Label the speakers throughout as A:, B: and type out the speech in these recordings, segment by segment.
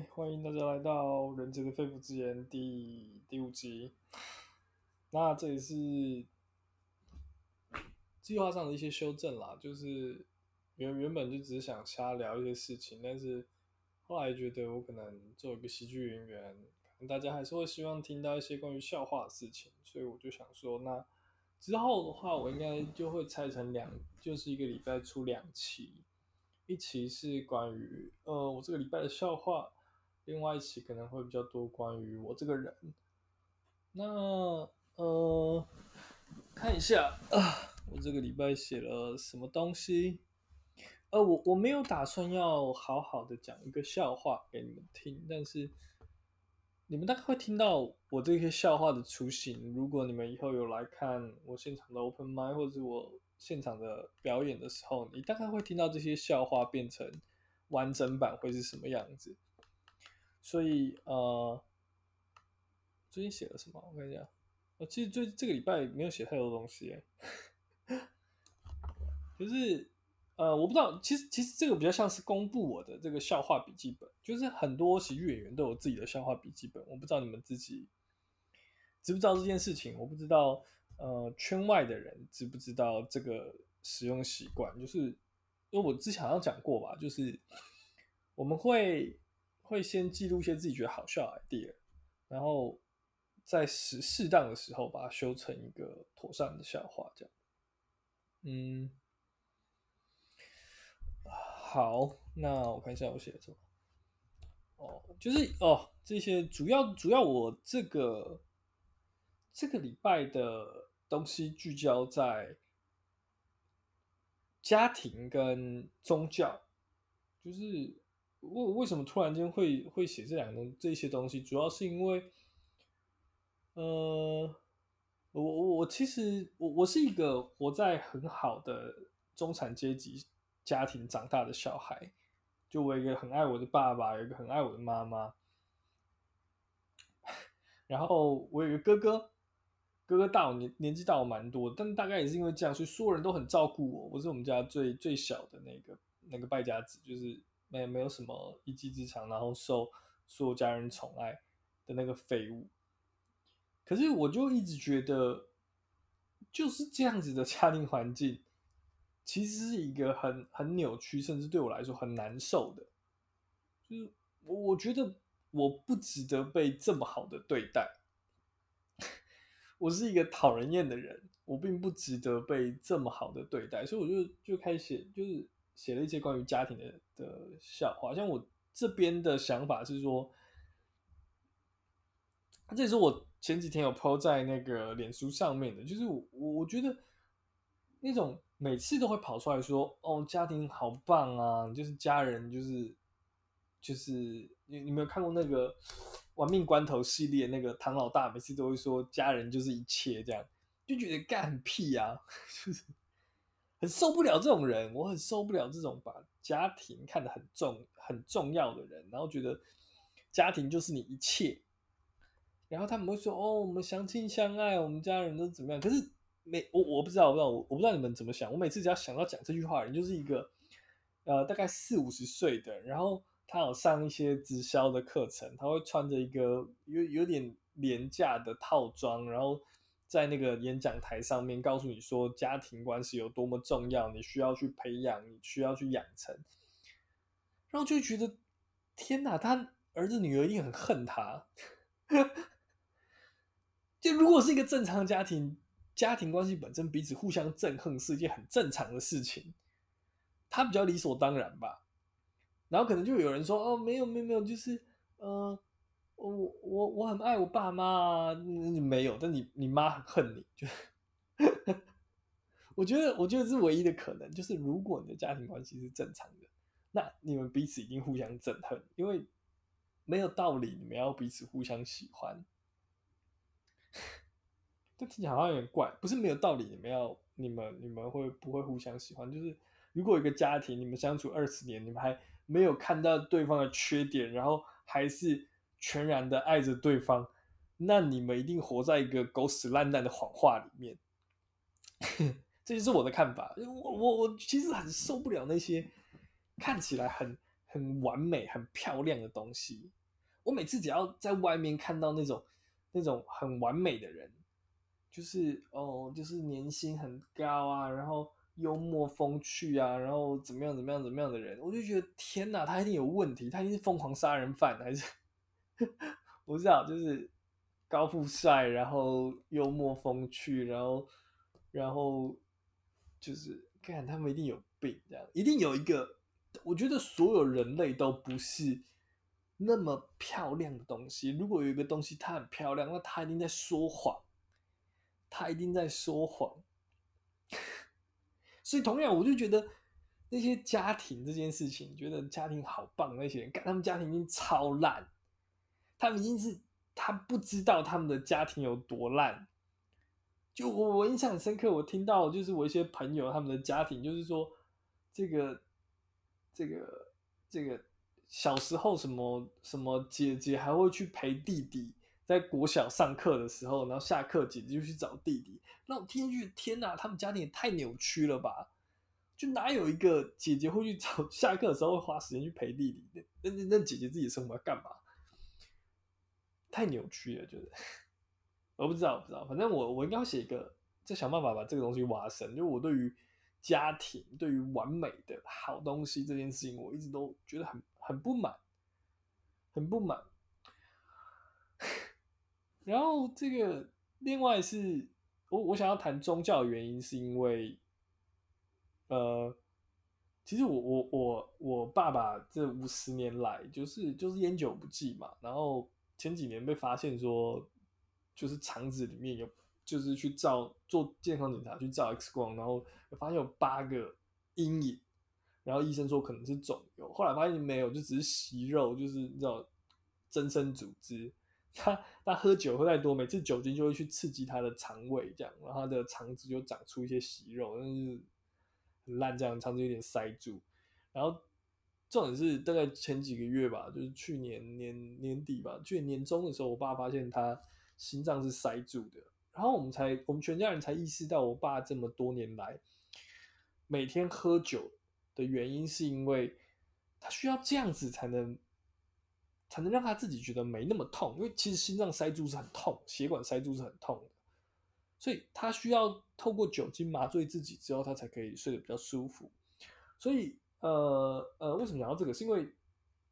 A: 欢迎大家来到《人杰的肺腑之言》第第五集。那这里是计划上的一些修正啦，就是原原本就只是想瞎聊一些事情，但是后来觉得我可能做一个喜剧演员，大家还是会希望听到一些关于笑话的事情，所以我就想说，那之后的话，我应该就会拆成两，就是一个礼拜出两期。一期是关于呃我这个礼拜的笑话，另外一期可能会比较多关于我这个人。那呃看一下啊，我这个礼拜写了什么东西？呃，我我没有打算要好好的讲一个笑话给你们听，但是你们大概会听到我这些笑话的雏形。如果你们以后有来看我现场的 open mic 或者我。现场的表演的时候，你大概会听到这些笑话变成完整版会是什么样子。所以呃，最近写了什么？我看一下，我其实最这个礼拜没有写太多东西，就是呃，我不知道，其实其实这个比较像是公布我的这个笑话笔记本，就是很多喜剧演员都有自己的笑话笔记本，我不知道你们自己知不知道这件事情，我不知道。呃，圈外的人知不知道这个使用习惯？就是因为我之前好像讲过吧，就是我们会会先记录一些自己觉得好笑的 idea，然后在适适当的时候把它修成一个妥善的笑话，这样。嗯，好，那我看一下我写的什么。哦，就是哦，这些主要主要我这个。这个礼拜的东西聚焦在家庭跟宗教，就是为为什么突然间会会写这两个这些东西，主要是因为，呃，我我其实我我是一个活在很好的中产阶级家庭长大的小孩，就我一个很爱我的爸爸，有一个很爱我的妈妈，然后我有一个哥哥。哥哥大我年年纪大我蛮多，但大概也是因为这样，所以所有人都很照顾我。我是我们家最最小的那个那个败家子，就是没没有什么一技之长，然后受所有家人宠爱的那个废物。可是我就一直觉得，就是这样子的家庭环境，其实是一个很很扭曲，甚至对我来说很难受的。就是我我觉得我不值得被这么好的对待。我是一个讨人厌的人，我并不值得被这么好的对待，所以我就就开始，就是写了一些关于家庭的的笑话。像我这边的想法是说，这也是我前几天有 po 在那个脸书上面的，就是我我觉得那种每次都会跑出来说，哦，家庭好棒啊，就是家人，就是就是你你没有看过那个？玩命关头系列那个唐老大每次都会说家人就是一切，这样就觉得干屁啊，就是很受不了这种人，我很受不了这种把家庭看得很重很重要的人，然后觉得家庭就是你一切，然后他们会说哦，我们相亲相爱，我们家人都怎么样？可是每我我不知道，我不知道我不知道你们怎么想，我每次只要想到讲这句话的人，就是一个呃大概四五十岁的，然后。他有上一些直销的课程，他会穿着一个有有点廉价的套装，然后在那个演讲台上面告诉你说家庭关系有多么重要，你需要去培养，你需要去养成，然后就觉得天哪，他儿子女儿一定很恨他。就如果是一个正常家庭，家庭关系本身彼此互相憎恨是一件很正常的事情，他比较理所当然吧。然后可能就有人说哦，没有没有没有，就是呃，我我我很爱我爸妈啊，没有，但你你妈很恨你，就我觉得我觉得是唯一的可能，就是如果你的家庭关系是正常的，那你们彼此一定互相憎恨，因为没有道理你们要彼此互相喜欢，这听起来好像有点怪，不是没有道理你们要你们你们会不会互相喜欢？就是如果一个家庭你们相处二十年，你们还没有看到对方的缺点，然后还是全然的爱着对方，那你们一定活在一个狗屎烂蛋的谎话里面。这就是我的看法。我我我其实很受不了那些看起来很很完美、很漂亮的东西。我每次只要在外面看到那种那种很完美的人，就是哦，就是年薪很高啊，然后幽默风趣啊，然后怎么样怎么样怎么样的人，我就觉得天哪，他一定有问题，他一定是疯狂杀人犯，还是 不知道，就是高富帅，然后幽默风趣，然后然后就是看他们一定有病，这样一定有一个，我觉得所有人类都不是。那么漂亮的东西，如果有一个东西它很漂亮，那它一定在说谎，它一定在说谎。所以同样，我就觉得那些家庭这件事情，觉得家庭好棒，那些人，看他们家庭已经超烂，他们已经是他不知道他们的家庭有多烂。就我我印象很深刻，我听到就是我一些朋友他们的家庭，就是说这个这个这个。小时候什么什么姐姐还会去陪弟弟在国小上课的时候，然后下课姐姐就去找弟弟。那我听进去，天哪，他们家庭也太扭曲了吧？就哪有一个姐姐会去找 下课的时候会花时间去陪弟弟？那那那姐姐自己生活要干嘛？太扭曲了，就是我不知道，我不知道。反正我我应该要写一个，再想办法把这个东西挖深。就我对于家庭，对于完美的好东西这件事情，我一直都觉得很。很不满，很不满。然后这个另外是我我想要谈宗教的原因，是因为，呃，其实我我我我爸爸这五十年来就是就是烟酒不忌嘛，然后前几年被发现说，就是肠子里面有就是去照做健康检查去照 X 光，然后发现有八个阴影。然后医生说可能是肿瘤，后来发现没有，就只是息肉，就是你知道增生组织。他他喝酒喝太多，每次酒精就会去刺激他的肠胃，这样，然后他的肠子就长出一些息肉，但是很烂，这样肠子有点塞住。然后重点是大概前几个月吧，就是去年年年底吧，去年年中的时候，我爸发现他心脏是塞住的，然后我们才我们全家人才意识到，我爸这么多年来每天喝酒。的原因是因为他需要这样子才能才能让他自己觉得没那么痛，因为其实心脏塞住是很痛，血管塞住是很痛的，所以他需要透过酒精麻醉自己之后，他才可以睡得比较舒服。所以呃呃，为什么讲到这个？是因为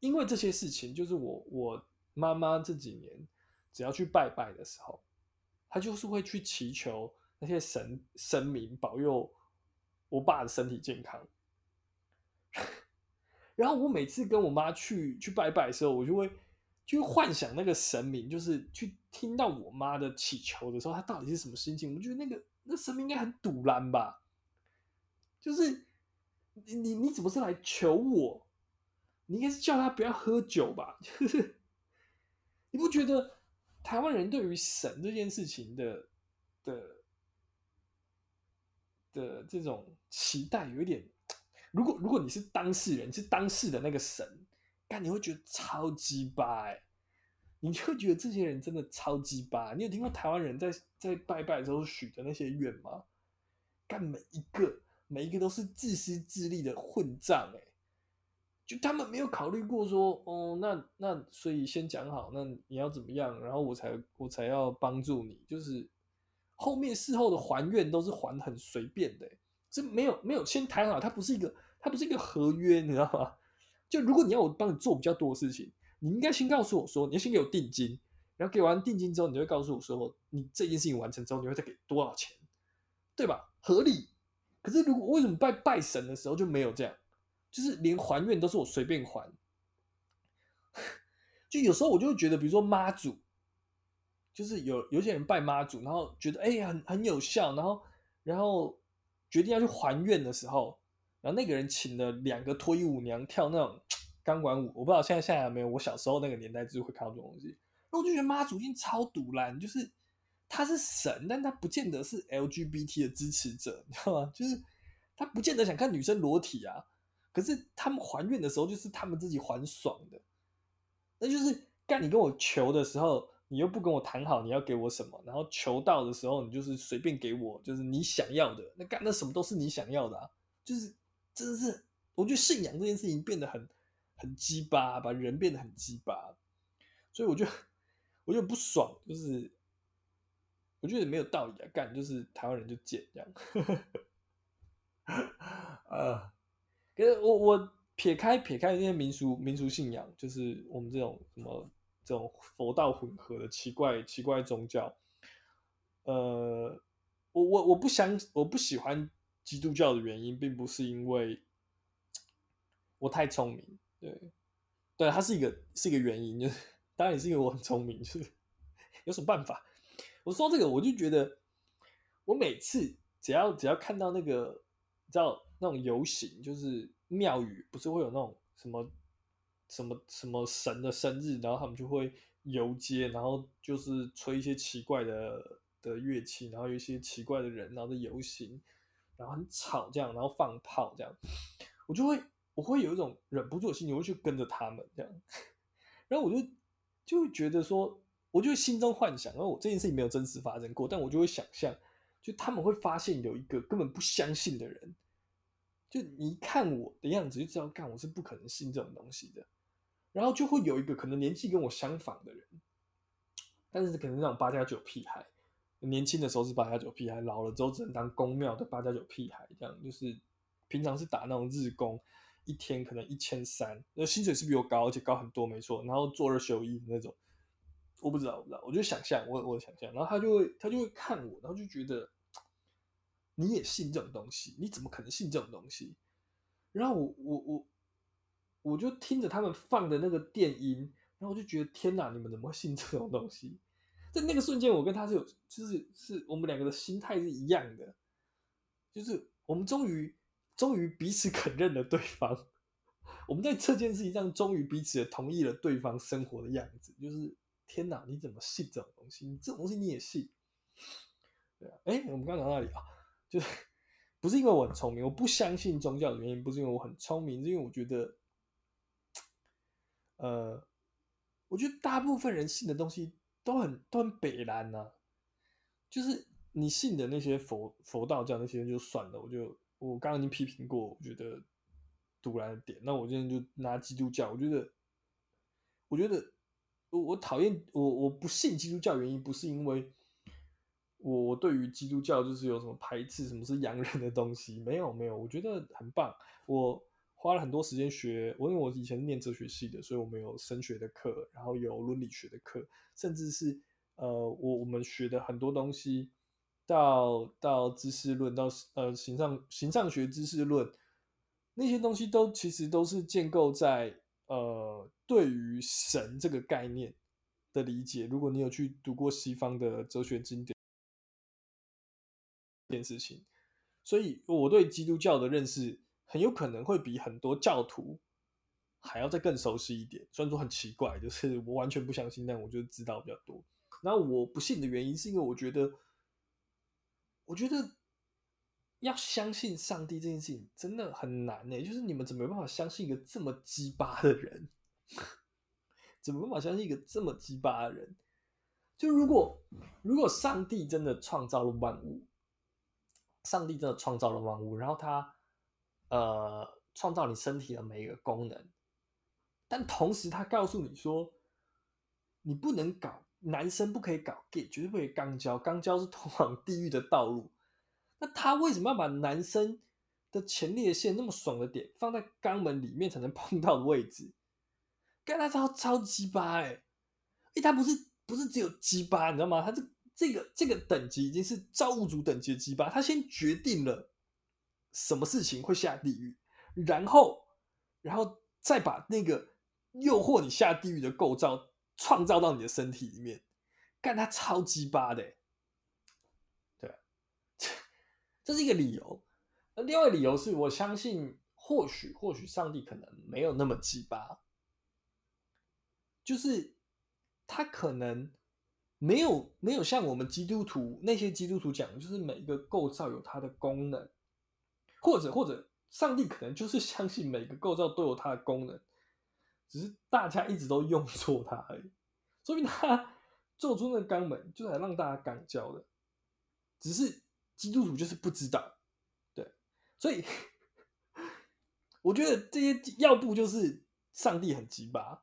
A: 因为这些事情，就是我我妈妈这几年只要去拜拜的时候，她就是会去祈求那些神神明保佑我爸的身体健康。然后我每次跟我妈去去拜拜的时候，我就会就幻想那个神明，就是去听到我妈的祈求的时候，他到底是什么心情？我觉得那个那神明应该很赌烂吧，就是你你你怎么是来求我？你应该是叫他不要喝酒吧？你不觉得台湾人对于神这件事情的的的这种期待有一点？如果如果你是当事人，是当事的那个神，但你会觉得超鸡巴，你就会觉得这些人真的超鸡巴。你有听过台湾人在在拜拜的时候许的那些愿吗？干每一个每一个都是自私自利的混账哎，就他们没有考虑过说，哦，那那所以先讲好，那你要怎么样，然后我才我才要帮助你，就是后面事后的还愿都是还很随便的。这没有没有先谈好，它不是一个它不是一个合约，你知道吗？就如果你要我帮你做比较多的事情，你应该先告诉我说，你要先给我定金，然后给完定金之后，你就会告诉我说，你这件事情完成之后，你会再给多少钱，对吧？合理。可是如果为什么拜拜神的时候就没有这样？就是连还愿都是我随便还。就有时候我就会觉得，比如说妈祖，就是有有些人拜妈祖，然后觉得哎很很有效，然后然后。决定要去还愿的时候，然后那个人请了两个脱衣舞娘跳那种钢管舞，我不知道现在现在有没有。我小时候那个年代就是会看到这种东西，那我就觉得妈祖已经超赌烂，就是他是神，但他不见得是 LGBT 的支持者，你知道吗？就是他不见得想看女生裸体啊，可是他们还愿的时候就是他们自己还爽的，那就是干你跟我求的时候。你又不跟我谈好你要给我什么，然后求到的时候你就是随便给我，就是你想要的，那干那什么都是你想要的啊，就是真的是，我觉得信仰这件事情变得很很鸡巴，把人变得很鸡巴，所以我就 我就不爽，就是我觉得没有道理啊，干就是台湾人就贱这样，呃，可是我我撇开撇开那些民俗民俗信仰，就是我们这种什么这种佛道混合的奇怪奇怪宗教，呃，我我我不相我不喜欢基督教的原因，并不是因为我太聪明。对，对，它是一个是一个原因，就是当然也是因为我很聪明，就是 有什么办法？我说这个，我就觉得我每次只要只要看到那个，你知道那种游行，就是庙宇不是会有那种什么什么什么神的生日，然后他们就会游街，然后就是吹一些奇怪的的乐器，然后有一些奇怪的人，然后在游行，然后很吵这样，然后放炮这样，我就会。我会有一种忍不住的心情，我会去跟着他们这样，然后我就就会觉得说，我就心中幻想，然后我这件事情没有真实发生过，但我就会想象，就他们会发现有一个根本不相信的人，就你看我的样子就知道，干我是不可能信这种东西的，然后就会有一个可能年纪跟我相仿的人，但是可能那种八加九屁孩，年轻的时候是八加九屁孩，老了之后只能当公庙的八加九屁孩，这样就是平常是打那种日工。一天可能一千三，那薪水是比我高，而且高很多，没错。然后做二休一那种，我不知道，我不知道，我就想象，我我想象。然后他就会，他就会看我，然后就觉得你也信这种东西，你怎么可能信这种东西？然后我我我我就听着他们放的那个电音，然后我就觉得天哪，你们怎么会信这种东西？在那个瞬间，我跟他是有，就是是我们两个的心态是一样的，就是我们终于。终于彼此肯认了对方，我们在这件事情上终于彼此也同意了对方生活的样子。就是天哪，你怎么信这种东西？你这种东西你也信？对啊，哎，我们刚讲到哪里啊？就是不是因为我很聪明，我不相信宗教的原因，不是因为我很聪明，是因为我觉得，呃，我觉得大部分人信的东西都很都很北烂呐、啊。就是你信的那些佛佛道教那些就算了，我就。我刚刚已经批评过，我觉得独来的点。那我今天就拿基督教，我觉得，我觉得我我讨厌我我不信基督教原因不是因为我对于基督教就是有什么排斥，什么是洋人的东西，没有没有，我觉得很棒。我花了很多时间学，我因为我以前念哲学系的，所以我们有神学的课，然后有伦理学的课，甚至是呃我我们学的很多东西。到到知识论，到呃形上形上学知识论，那些东西都其实都是建构在呃对于神这个概念的理解。如果你有去读过西方的哲学经典，这件事情，所以我对基督教的认识很有可能会比很多教徒还要再更熟悉一点。虽然说很奇怪，就是我完全不相信，但我就知道比较多。然后我不信的原因是因为我觉得。我觉得要相信上帝这件事情真的很难呢。就是你们怎么有办法相信一个这么鸡巴的人？怎么有办法相信一个这么鸡巴的人？就如果如果上帝真的创造了万物，上帝真的创造了万物，然后他呃创造你身体的每一个功能，但同时他告诉你说，你不能搞。男生不可以搞 gay，绝对不可以肛交，肛交是通往地狱的道路。那他为什么要把男生的前列腺那么爽的点放在肛门里面才能碰到的位置？干他超超鸡巴哎！哎、欸，他不是不是只有鸡巴，你知道吗？他这这个这个等级已经是造物主等级的鸡巴。他先决定了什么事情会下地狱，然后然后再把那个诱惑你下地狱的构造。创造到你的身体里面，干他超鸡巴的，这是一个理由。那另外一个理由是我相信，或许或许上帝可能没有那么鸡巴，就是他可能没有没有像我们基督徒那些基督徒讲，就是每一个构造有它的功能，或者或者上帝可能就是相信每个构造都有它的功能。只是大家一直都用错它而已，说明他做出那个肛门就是来让大家肛交的，只是基督徒就是不知道，对，所以我觉得这些要不就是
B: 上帝很鸡巴，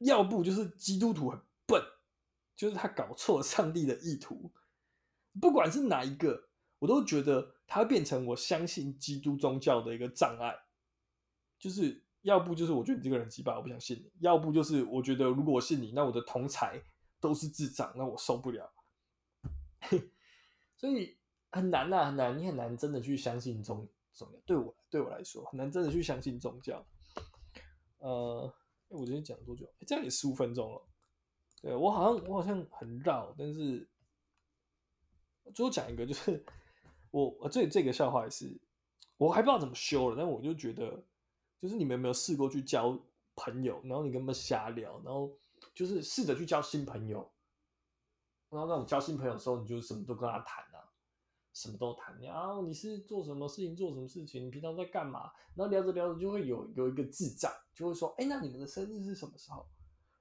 B: 要不就是基督徒很笨，就是他搞错了上帝的意图。不管是哪一个，我都觉得他变成我相信基督宗教的一个障碍。就是要不就是我觉得你这个人鸡巴，我不想信你；要不就是我觉得如果我信你，那我的同才都是智障，那我受不了。所以很难呐，很难，你很难真的去相信宗宗教。对我对我来说，很难真的去相信宗教。呃，我今天讲了多久？这样也十五分钟了。对，我好像我好像很绕，但是最后讲一个，就是我我这这个笑话也是，我还不知道怎么修了，但我就觉得，就是你们有没有试过去交朋友，然后你跟他们瞎聊，然后就是试着去交新朋友。然后那种交新朋友的时候，你就什么都跟他谈，什么都谈。然后你是做什么事情，做什么事情，你平常在干嘛？然后聊着聊着就会有有一个智障，就会说：“哎，那你们的生日是什么时候？”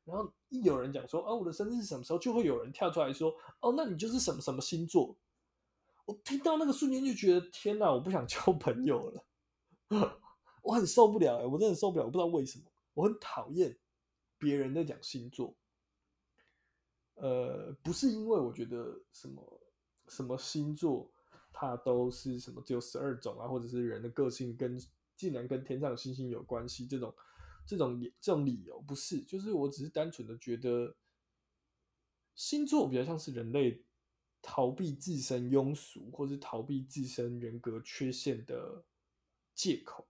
B: 然后一有人讲说：“哦，我的生日是什么时候？”就会有人跳出来说：“哦，那你就是什么什么星座。”我听到那个瞬间就觉得天哪，我不想交朋友了，我很受不了，我真的受不了，我不知道为什么，我很讨厌别人在讲星座。呃，不是因为我觉得什么什么星座它都是什么只有十二种啊，或者是人的个性跟竟然跟天上的星星有关系这种这种这种理由不是，就是我只是单纯的觉得星座比较像是人类逃避自身庸俗或是逃避自身人格缺陷的借口。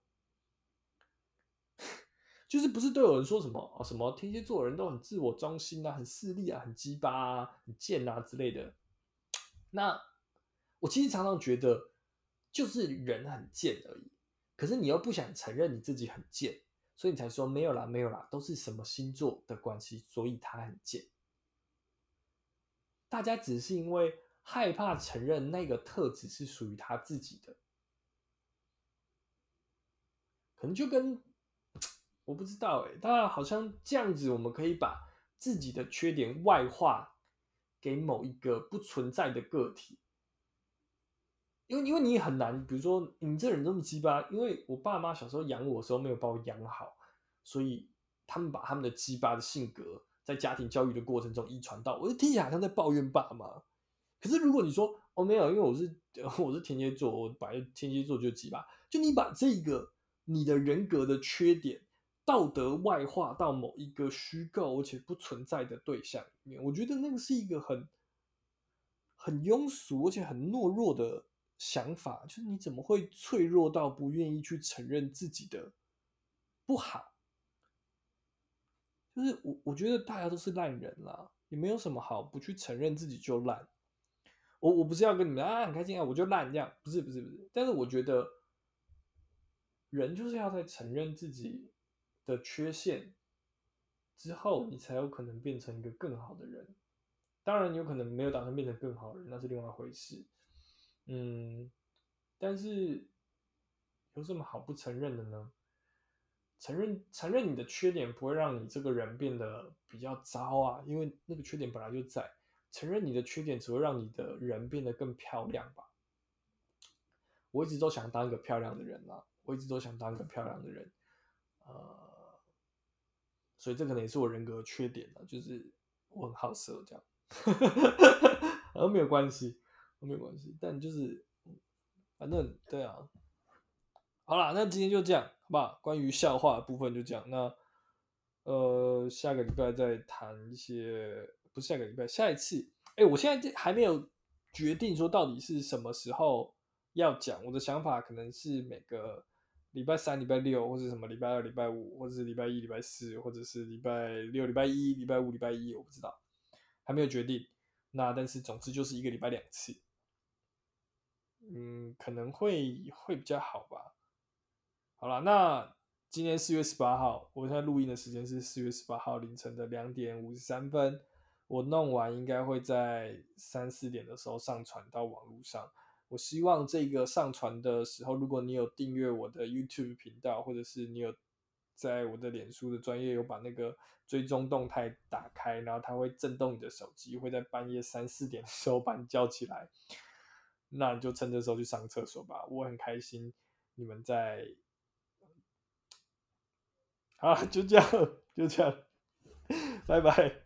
B: 就是不是都有人说什么哦，什么天蝎座人都很自我中心啊，很势利啊，很鸡巴啊，很贱啊之类的。那我其实常常觉得，就是人很贱而已。可是你又不想承认你自己很贱，所以你才说没有啦，没有啦，都是什么星座的关系，所以他很贱。大家只是因为害怕承认那个特质是属于他自己的，可能就跟。我不知道哎，他好像这样子，我们可以把自己的缺点外化给某一个不存在的个体，因为因为你很难，比如说你这人这么鸡巴，因为我爸妈小时候养我的时候没有把我养好，所以他们把他们的鸡巴的性格在家庭教育的过程中遗传到，我就听起来好像在抱怨爸妈。可是如果你说哦没有，因为我是 我是天蝎座，我本来天蝎座就鸡巴，就你把这个你的人格的缺点。道德外化到某一个虚构而且不存在的对象里面，我觉得那个是一个很很庸俗而且很懦弱的想法。就是你怎么会脆弱到不愿意去承认自己的不好？就是我我觉得大家都是烂人啦，也没有什么好不去承认自己就烂。我我不是要跟你们啊很开心啊，我就烂这样，不是不是不是。但是我觉得人就是要在承认自己的缺陷之后，你才有可能变成一个更好的人。当然，你有可能没有打算变成更好的人，那是另外一回事。嗯，但是有什么好不承认的呢？承认承认你的缺点不会让你这个人变得比较糟啊，因为那个缺点本来就在。承认你的缺点只会让你的人变得更漂亮吧。我一直都想当一个漂亮的人啊，我一直都想当一个漂亮的人，呃。所以这可能也是我人格的缺点，就是我很好色这样，然后没有关系，没关系，但就是反正对啊，好啦，那今天就这样，好不好？关于笑话部分就这样，那呃下个礼拜再谈一些，不是下个礼拜，下一次，哎，我现在还没有决定说到底是什么时候要讲，我的想法可能是每个。礼拜三、礼拜六，或者什么礼拜二、礼拜五，或者是礼拜一、礼拜四，或者是礼拜六、礼拜一、礼拜五、礼拜一，我不知道，还没有决定。那但是总之就是一个礼拜两次，嗯，可能会会比较好吧。好了，那今天四月十八号，我现在录音的时间是四月十八号凌晨的两点五十三分，我弄完应该会在三四点的时候上传到网络上。我希望这个上传的时候，如果你有订阅我的 YouTube 频道，或者是你有在我的脸书的专业有把那个追踪动态打开，然后它会震动你的手机，会在半夜三四点的时候把你叫起来，那你就趁这时候去上厕所吧。我很开心你们在 好，就这样，就这样，拜拜。